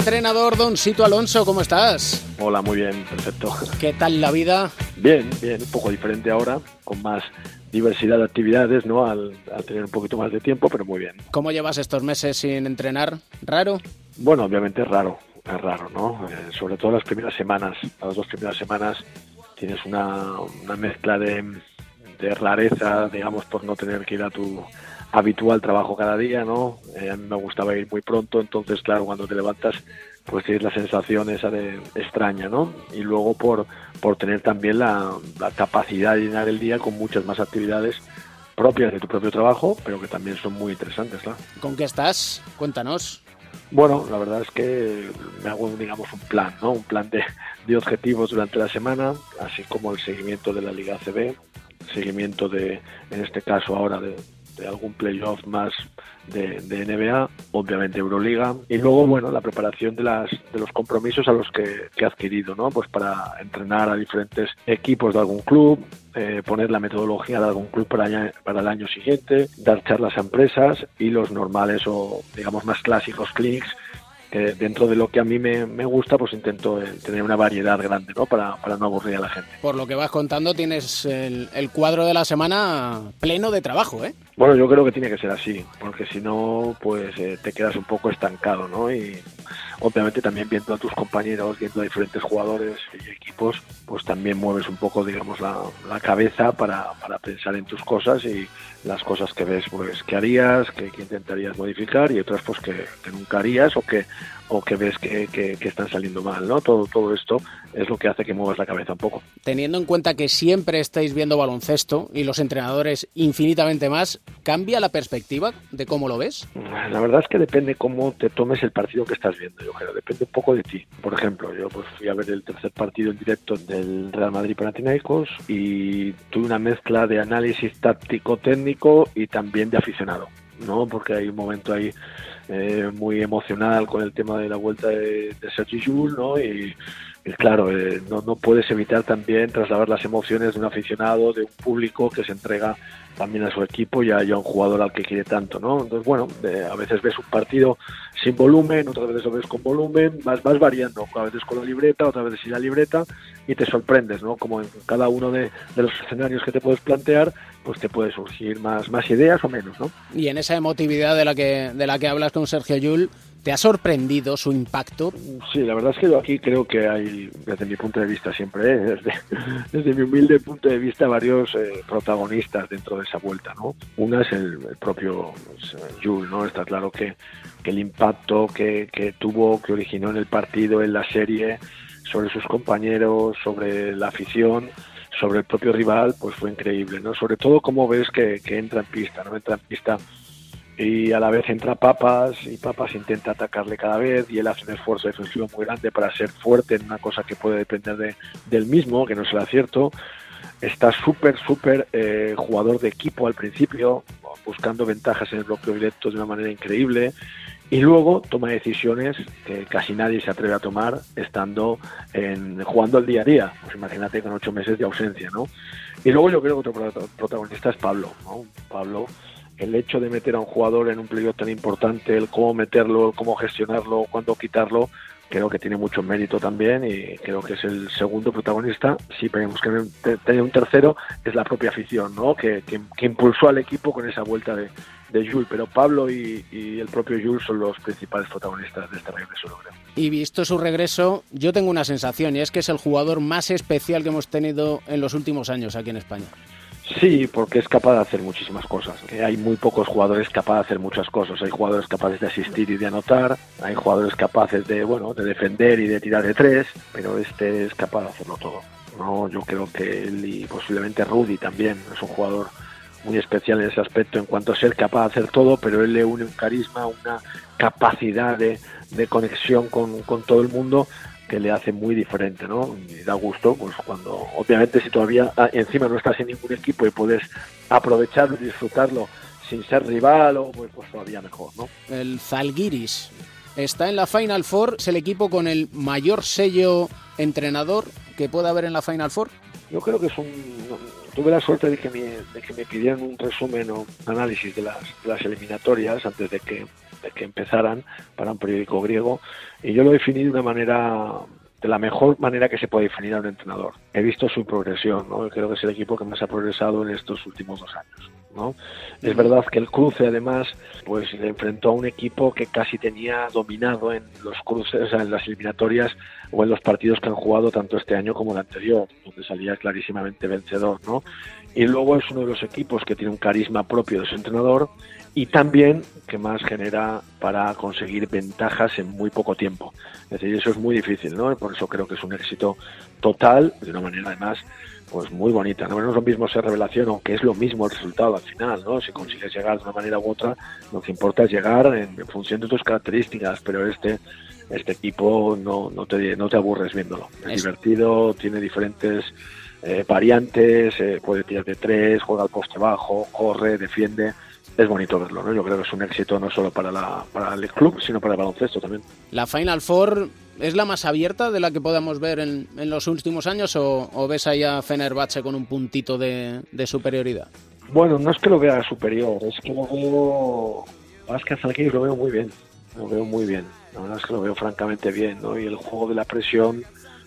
Entrenador Don Sito Alonso, ¿cómo estás? Hola, muy bien, perfecto. ¿Qué tal la vida? Bien, bien, un poco diferente ahora, con más diversidad de actividades, ¿no? Al, tener un poquito más de tiempo, pero muy bien. ¿Cómo llevas estos meses sin entrenar? ¿Raro? Bueno, obviamente es raro, es raro, ¿no? Eh, sobre todo las primeras semanas, las dos primeras semanas tienes una, una mezcla de, de rareza, digamos, por no tener que ir a tu habitual trabajo cada día, ¿no? Eh, a mí me gustaba ir muy pronto, entonces, claro, cuando te levantas, pues tienes la sensación esa de extraña, ¿no? Y luego por, por tener también la, la capacidad de llenar el día con muchas más actividades propias de tu propio trabajo, pero que también son muy interesantes, ¿no? ¿Con qué estás? Cuéntanos. Bueno, la verdad es que me hago, digamos, un plan, ¿no? Un plan de, de objetivos durante la semana, así como el seguimiento de la Liga ACB, seguimiento de, en este caso ahora, de, de algún playoff más de, NBA, obviamente Euroliga, y luego, bueno, la preparación de, las, de los compromisos a los que, he adquirido, ¿no? Pues para entrenar a diferentes equipos de algún club, eh, poner la metodología de algún club para, para el año siguiente, dar charlas a empresas y los normales o, digamos, más clásicos clics que dentro de lo que a mí me, gusta, pues intento eh, tener una variedad grande, ¿no? Para, para, no aburrir a la gente. Por lo que vas contando, tienes el, el, cuadro de la semana pleno de trabajo, ¿eh? Bueno, yo creo que tiene que ser así, porque si no, pues eh, te quedas un poco estancado, ¿no? Y obviamente también viendo a tus compañeros, viendo a diferentes jugadores y equipos, pues también mueves un poco, digamos, la, cabeza para, para, pensar en tus cosas y las cosas que ves, pues, que harías, que, que intentarías modificar y otras, pues, que nunca harías o que o que ves que, que, están saliendo mal, ¿no? Todo, todo esto es lo que hace que muevas la cabeza un poco. Teniendo en cuenta que siempre estáis viendo baloncesto y los entrenadores infinitamente más, ¿cambia la perspectiva de cómo lo ves? La verdad es que depende cómo te tomes el partido que estás viendo, yo creo, depende un poco de ti. Por ejemplo, yo pues fui a ver el tercer partido en directo del Real Madrid Panathinaikos y tuve una mezcla de análisis táctico técnico y también de aficionado. ¿No? Porque hay un momento ahí eh, muy emocional con el tema de la vuelta de, de Jules, ¿no? Y, claro, eh, no, no puedes evitar también trasladar las emociones de un aficionado, de un público que se entrega también a su equipo y a, un jugador al que quiere tanto, ¿no? Entonces, bueno, a veces ves un partido sin volumen, otras veces lo ves con volumen, vas, vas variando, a veces con la libreta, otras veces sin la libreta, y te sorprendes, ¿no? Como en cada uno de, los escenarios que te puedes plantear, pues te puede surgir más, más ideas o menos, ¿no? Y en esa emotividad de la que, de la que hablas con Sergio Yul, ¿Te ha sorprendido su impacto? Sí, la verdad es que yo aquí creo que hay, desde mi punto de vista siempre, ¿eh? desde, desde, mi humilde punto de vista, varios eh, protagonistas dentro de esa vuelta, ¿no? Una es el, propio pues, Jules, ¿no? Está claro que, que el impacto que, que, tuvo, que originó en el partido, en la serie, sobre sus compañeros, sobre la afición, sobre el propio rival, pues fue increíble, ¿no? Sobre todo cómo ves que, que entra en pista, ¿no? Entra en pista y a la vez entra Papas y Papas intenta atacarle cada vez y él hace un esfuerzo defensivo muy grande para ser fuerte en una cosa que puede depender de, del mismo, que no será cierto. Está súper, súper eh, jugador de equipo al principio, buscando ventajas en el bloqueo directo de una manera increíble y luego toma decisiones que casi nadie se atreve a tomar estando en, jugando el día a día. Pues imagínate con ocho meses de ausencia, ¿no? Y luego yo creo que otro protagonista es Pablo, ¿no? Pablo el hecho de meter a un jugador en un playoff tan importante, el cómo meterlo, cómo gestionarlo, cuándo quitarlo, creo que tiene mucho mérito también y creo que es el segundo protagonista. Si tenemos que tener un tercero, es la propia afición, ¿no? Que, que, impulsó al equipo con esa vuelta de, de. Pero Pablo y, y, el propio Jules son los principales protagonistas de este regreso. Y visto su regreso, yo tengo una sensación y es que es el jugador más especial que hemos tenido en los últimos años aquí en España. Sí, porque es capaz de hacer muchísimas cosas. Hay muy pocos jugadores capaces de hacer muchas cosas. Hay jugadores capaces de asistir y de anotar, hay jugadores capaces de, bueno, de defender y de tirar de tres, pero este es capaz de hacerlo todo. No, yo creo que él y posiblemente Rudy también es un jugador muy especial en ese aspecto en cuanto a ser capaz de hacer todo, pero él le une un carisma, una capacidad de, de conexión con, con todo el mundo que le hace muy diferente, ¿no? Y da gusto, pues cuando, obviamente, si todavía ah, encima no estás en ningún equipo y puedes aprovecharlo y disfrutarlo sin ser rival, o pues, pues todavía mejor, ¿no? El Zalgiris está en la Final Four, es el equipo con el mayor sello entrenador que pueda haber en la Final Four. Yo creo que es un. Tuve la suerte de que me, de que me pidieran un resumen o análisis de las, de las eliminatorias antes de que de que empezaran para un periódico griego y yo lo definí de una manera de la mejor manera que se puede definir a un entrenador. He visto su progresión, ¿no? creo que es el equipo que más ha progresado en estos últimos dos años. ¿no? Es verdad que el cruce además pues le enfrentó a un equipo que casi tenía dominado en los cruces, en las eliminatorias o en los partidos que han jugado tanto este año como el anterior, donde salía clarísimamente vencedor, ¿no? Y luego es uno de los equipos que tiene un carisma propio de su entrenador y también que más genera para conseguir ventajas en muy poco tiempo. Es decir, eso es muy difícil, ¿no? Por eso creo que es un éxito total, de una manera además pues muy bonita. No, es lo mismo ser revelación, aunque es lo mismo el resultado al final, ¿no? Si consigues llegar de una manera u otra, lo que importa es llegar en, función de tus características, pero este este equipo no, no, te, no te aburres viéndolo. Es, divertido, tiene diferentes eh, variantes, eh, puede tirar de tres, juega al poste bajo, corre, defiende es bonito verlo, ¿no? Yo creo que es un éxito no solo para, la, para el club, sino para el baloncesto también. ¿La Final Four es la más abierta de la que podamos ver en, en los últimos años o, ves ahí a Fenerbahce con un puntito de, superioridad? Bueno, no es que lo vea superior, es que lo veo... Más que Zalgiris lo veo muy bien, lo veo muy bien. La verdad es que lo veo francamente bien, ¿no? Y el juego de la presión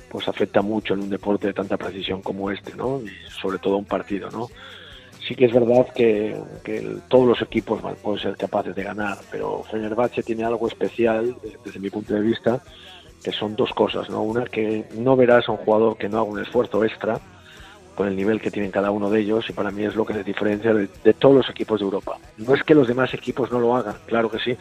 pues afecta mucho en un deporte de tanta precisión como este, ¿no? Y sobre todo un partido, ¿no? sí que es verdad que, todos los equipos pueden ser capaces de ganar, pero Fenerbahce tiene algo especial desde mi punto de vista, que son dos cosas, ¿no? Una que no verás a un jugador que no haga un esfuerzo extra con el nivel que tienen cada uno de ellos y para mí es lo que les diferencia de, todos los equipos de Europa. No es que los demás equipos no lo hagan, claro que sí,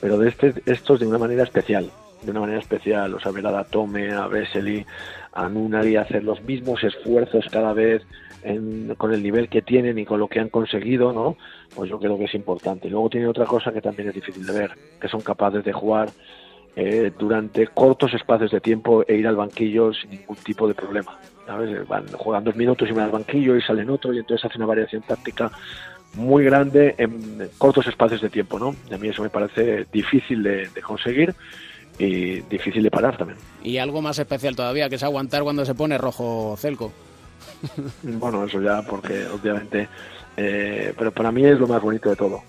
pero de este, estos de una manera especial, de una manera especial, o sea, ver a Tome, a Vesely, a Nunari hacer los mismos esfuerzos cada vez, con el nivel que tienen y con lo que han conseguido, ¿no? Pues yo creo que es importante. Luego tiene otra cosa que también es difícil de ver, que son capaces de jugar eh, durante cortos espacios de tiempo e ir al banquillo sin ningún tipo de problema. ¿Sabes? Van, juegan dos minutos y van al banquillo y salen otro y entonces hace una variación táctica muy grande en cortos espacios de tiempo, ¿no? a mí eso me parece difícil de, de conseguir y difícil de parar también. Y algo más especial todavía, que es aguantar cuando se pone rojo Celco. bueno, eso ya, porque obviamente, eh, pero para mí es lo más bonito de todo,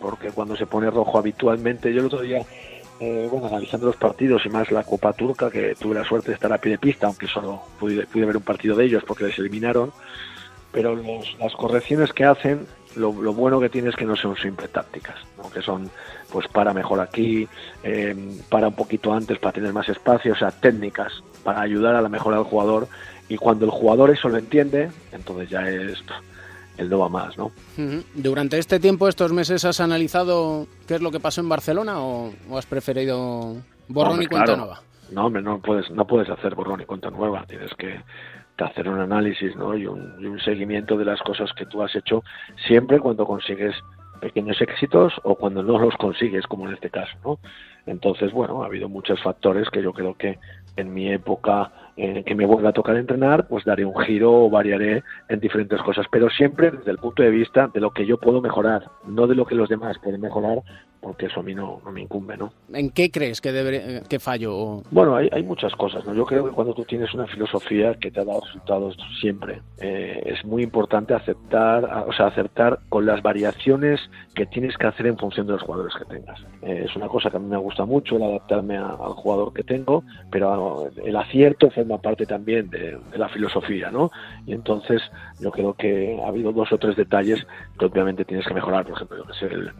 porque cuando se pone rojo habitualmente, yo el otro día, eh, bueno, analizando los partidos y más la Copa Turca, que tuve la suerte de estar a pie de pista, aunque solo pude, pude ver un partido de ellos porque les eliminaron, pero las correcciones que hacen, lo, bueno que tiene es que no son siempre tácticas, que son pues para mejor aquí, eh, para un poquito antes para tener más espacio, o sea, técnicas para ayudar a la mejora del jugador. Y cuando el jugador eso lo entiende, entonces ya es el no va más, ¿no? Durante este tiempo, estos meses, ¿has analizado qué es lo que pasó en Barcelona o, has preferido borrón y cuenta nueva? No, hombre, no puedes, no puedes hacer borrón y cuenta nueva. Tienes que, hacer un análisis ¿no? y, un, y un seguimiento de las cosas que tú has hecho siempre cuando consigues pequeños éxitos o cuando no los consigues, como en este caso, ¿no? Entonces, bueno, ha habido muchos factores que yo creo que en mi época en que me vuelva a tocar entrenar, pues daré un giro o variaré en diferentes cosas, pero siempre desde el punto de vista de lo que yo puedo mejorar, no de lo que los demás pueden mejorar, porque eso a mí no, me incumbe, ¿no? ¿En qué crees que, debe, que fallo? Bueno, hay, hay, muchas cosas, ¿no? Yo creo que cuando tú tienes una filosofía que te ha dado resultados siempre, eh, es muy importante aceptar, o sea, aceptar con las variaciones que tienes que hacer en función de los jugadores que tengas. Eh, es una cosa que a mí me gusta mucho, el adaptarme al jugador que tengo, pero el acierto forma parte también de, la filosofía, ¿no? Y entonces yo creo que ha habido dos o tres detalles que obviamente tienes que mejorar. Por ejemplo,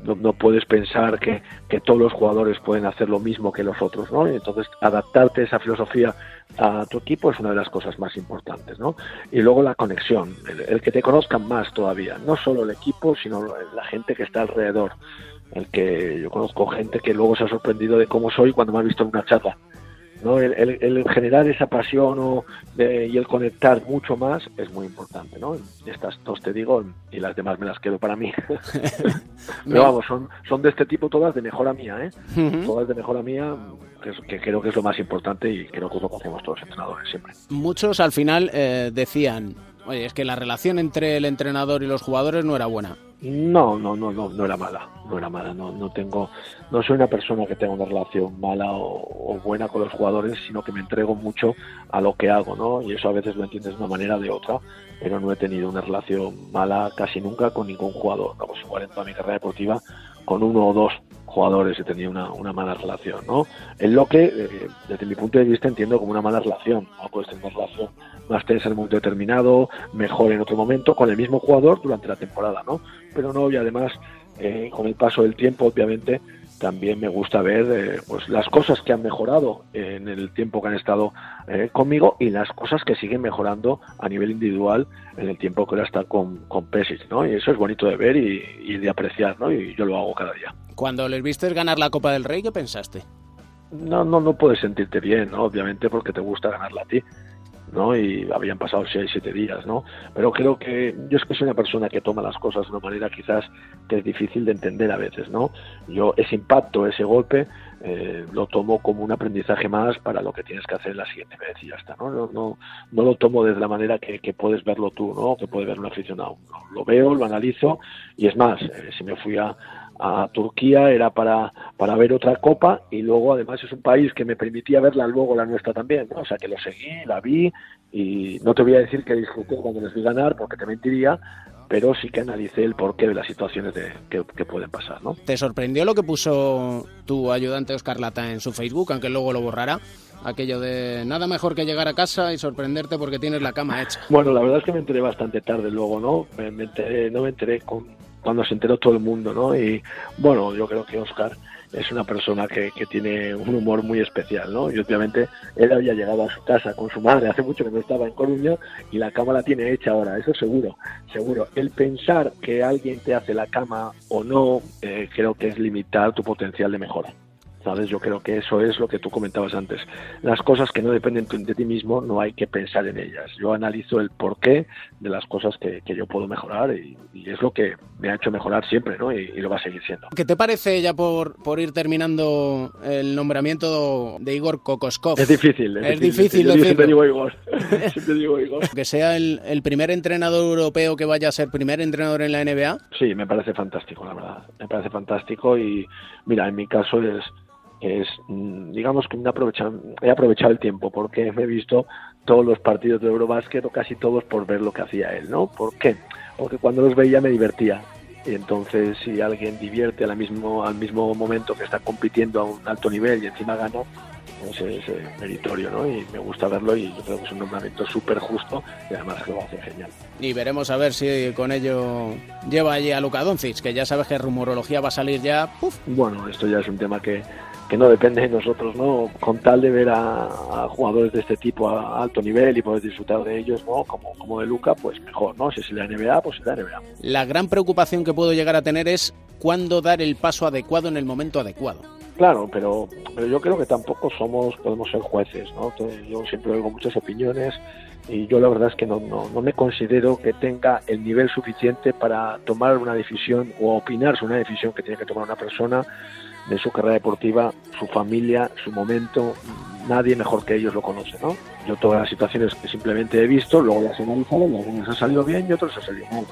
no, no puedes pensar que, todos los jugadores pueden hacer lo mismo que los otros, ¿no? Y entonces adaptarte esa filosofía a tu equipo es una de las cosas más importantes, ¿no? Y luego la conexión, el, que te conozcan más todavía, no solo el equipo, sino la gente que está alrededor. El que yo conozco gente que luego se ha sorprendido de cómo soy cuando me ha visto en una charla ¿no? El, generar esa pasión o y el conectar mucho más es muy importante, ¿no? Estas dos te digo y las demás me las quedo para mí. Pero vamos, son, son de este tipo todas de mejora mía, ¿eh? Todas de mejora mía, que, creo que es lo más importante y creo que es lo que hacemos todos los entrenadores siempre. Muchos al final eh, decían, oye, es que la relación entre el entrenador y los jugadores no era buena. No, no, no, no, no era mala, no era mala, no, no tengo, no soy una persona que tenga una relación mala o, buena con los jugadores, sino que me entrego mucho a lo que hago, ¿no? Y eso a veces lo entiendes de una manera o de otra, pero no he tenido una relación mala casi nunca con ningún jugador, vamos, igual en toda mi carrera deportiva con uno o dos jugadores he tenido una, una mala relación, ¿no? En lo que, eh, desde mi punto de vista, entiendo como una mala relación, ¿no? Puedes tener una relación más tensa en un momento determinado, mejor en otro momento, con el mismo jugador durante la temporada, ¿no? Pero no, y además, eh, con el paso del tiempo, obviamente, también me gusta ver eh, pues las cosas que han mejorado en el tiempo que han estado eh, conmigo y las cosas que siguen mejorando a nivel individual en el tiempo que ahora está con, con Pesic, ¿no? Y eso es bonito de ver y, y, de apreciar, ¿no? Y yo lo hago cada día. Cuando les viste ganar la Copa del Rey, ¿qué pensaste? No, no, no puedes sentirte bien, ¿no? Obviamente porque te gusta ganarla a ti. ¿No? Y habían pasado seis, siete días, ¿no? Pero creo que yo es que soy una persona que toma las cosas de una manera quizás que es difícil de entender a veces, ¿no? Yo ese impacto, ese golpe, eh, lo tomo como un aprendizaje más para lo que tienes que hacer la siguiente vez y ya está, ¿no? No, no, lo tomo desde la manera que, que, puedes verlo tú, ¿no? Que puede ver un aficionado. Lo veo, lo analizo y es más, eh, si me fui a, a Turquía era para, para ver otra copa y luego además es un país que me permitía verla luego la nuestra también, ¿no? o sea que lo seguí, la vi y no te voy a decir que disfruté cuando les vi ganar porque te mentiría, pero sí que analicé el porqué de las situaciones de, que, que, pueden pasar. ¿no? ¿Te sorprendió lo que puso tu ayudante Oscar Lata en su Facebook, aunque luego lo borrará? Aquello de nada mejor que llegar a casa y sorprenderte porque tienes la cama hecha. Bueno, la verdad es que me enteré bastante tarde luego, ¿no? Me, me enteré, no me enteré con, cuando se enteró todo el mundo, ¿no? Y bueno, yo creo que Oscar es una persona que, tiene un humor muy especial, ¿no? Y obviamente él había llegado a su casa con su madre hace mucho que no estaba en Coruña y la cama la tiene hecha ahora, eso seguro, seguro. El pensar que alguien te hace la cama o no, eh, creo que es limitar tu potencial de mejora. ¿Sabes? Yo creo que eso es lo que tú comentabas antes. Las cosas que no dependen de ti mismo no hay que pensar en ellas. Yo analizo el porqué de las cosas que, que yo puedo mejorar y, y, es lo que me ha hecho mejorar siempre, ¿no? Y, y, lo va a seguir siendo. ¿Qué te parece ya por, por ir terminando el nombramiento de Igor Kokoskov? Es difícil. Es, es difícil, difícil siempre digo Igor. siempre digo Igor. Que sea el, el primer entrenador europeo que vaya a ser primer entrenador en la NBA. Sí, me parece fantástico, la verdad. Me parece fantástico y mira, en mi caso es es, digamos que me he aprovechado, he aprovechado el tiempo porque me he visto todos los partidos de Eurobásquet o casi todos por ver lo que hacía él, ¿no? ¿Por qué? Porque cuando los veía me divertía. Y entonces si alguien divierte al mismo, al mismo momento que está compitiendo a un alto nivel y encima gana, es eh, meritorio, ¿no? Y me gusta verlo y yo creo que es un nombramiento súper justo y además que lo hace genial. Y veremos a ver si con ello lleva allí a Luka Doncic, que ya sabes que rumorología va a salir ya. ¡puf! Bueno, esto ya es un tema que, que no depende de nosotros, ¿no? Con tal de ver a, a, jugadores de este tipo a alto nivel y poder disfrutar de ellos, ¿no? Como, como de Luca, pues mejor, ¿no? Si es la NBA, pues es la NBA. La gran preocupación que puedo llegar a tener es cuándo dar el paso adecuado en el momento adecuado. Claro, pero, pero yo creo que tampoco somos, podemos ser jueces, ¿no? Yo siempre oigo muchas opiniones y yo la verdad es que no, no, no, me considero que tenga el nivel suficiente para tomar una decisión o opinar sobre una decisión que tiene que tomar una persona de su carrera deportiva, su familia, su momento, nadie mejor que ellos lo conoce, ¿no? Yo todas las situaciones que simplemente he visto, luego las he analizado, y algunas han salido bien y otras han salido mal,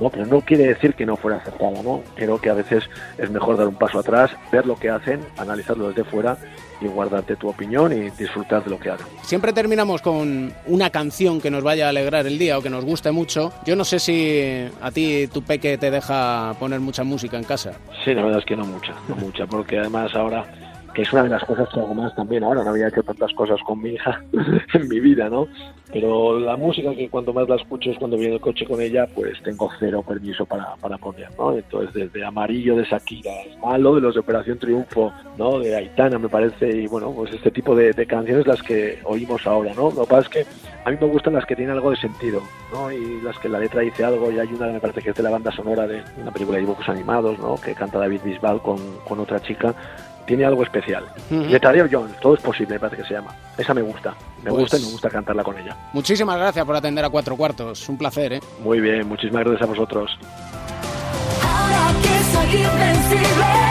¿no? Pero no quiere decir que no fuera acertada, ¿no? Creo que a veces es mejor dar un paso atrás, ver lo que hacen, analizarlo desde fuera y guardarte tu opinión y disfrutar de lo que hacen. Siempre terminamos con una canción que nos vaya a alegrar el día o que nos guste mucho. Yo no sé si a ti tu peque te deja poner mucha música en casa. Sí, la verdad es que no mucha, no mucha, porque además ahora que es una de las cosas que hago más también ahora, no había hecho tantas cosas con mi hija en mi vida, ¿no? Pero la música que cuanto más la escucho es cuando viene el coche con ella, pues tengo cero permiso para, para poner, ¿no? Entonces desde Amarillo de Shakira, Malo de los de Operación Triunfo, ¿no? De Aitana me parece, y bueno, pues este tipo de, de canciones las que oímos ahora, ¿no? Lo que pasa es que a mí me gustan las que tienen algo de sentido, ¿no? Y las que la letra dice algo, y hay una que me parece que es de la banda sonora de una película de dibujos animados, ¿no? Que canta David Bisbal con, con otra chica, tiene algo especial. Uh -huh. De Tadeo Jones, todo es posible, me parece que se llama. Esa me gusta, me pues, gusta y me gusta cantarla con ella. Muchísimas gracias por atender a cuatro cuartos, un placer, ¿eh? Muy bien, muchísimas gracias a vosotros. Ahora que soy invencible.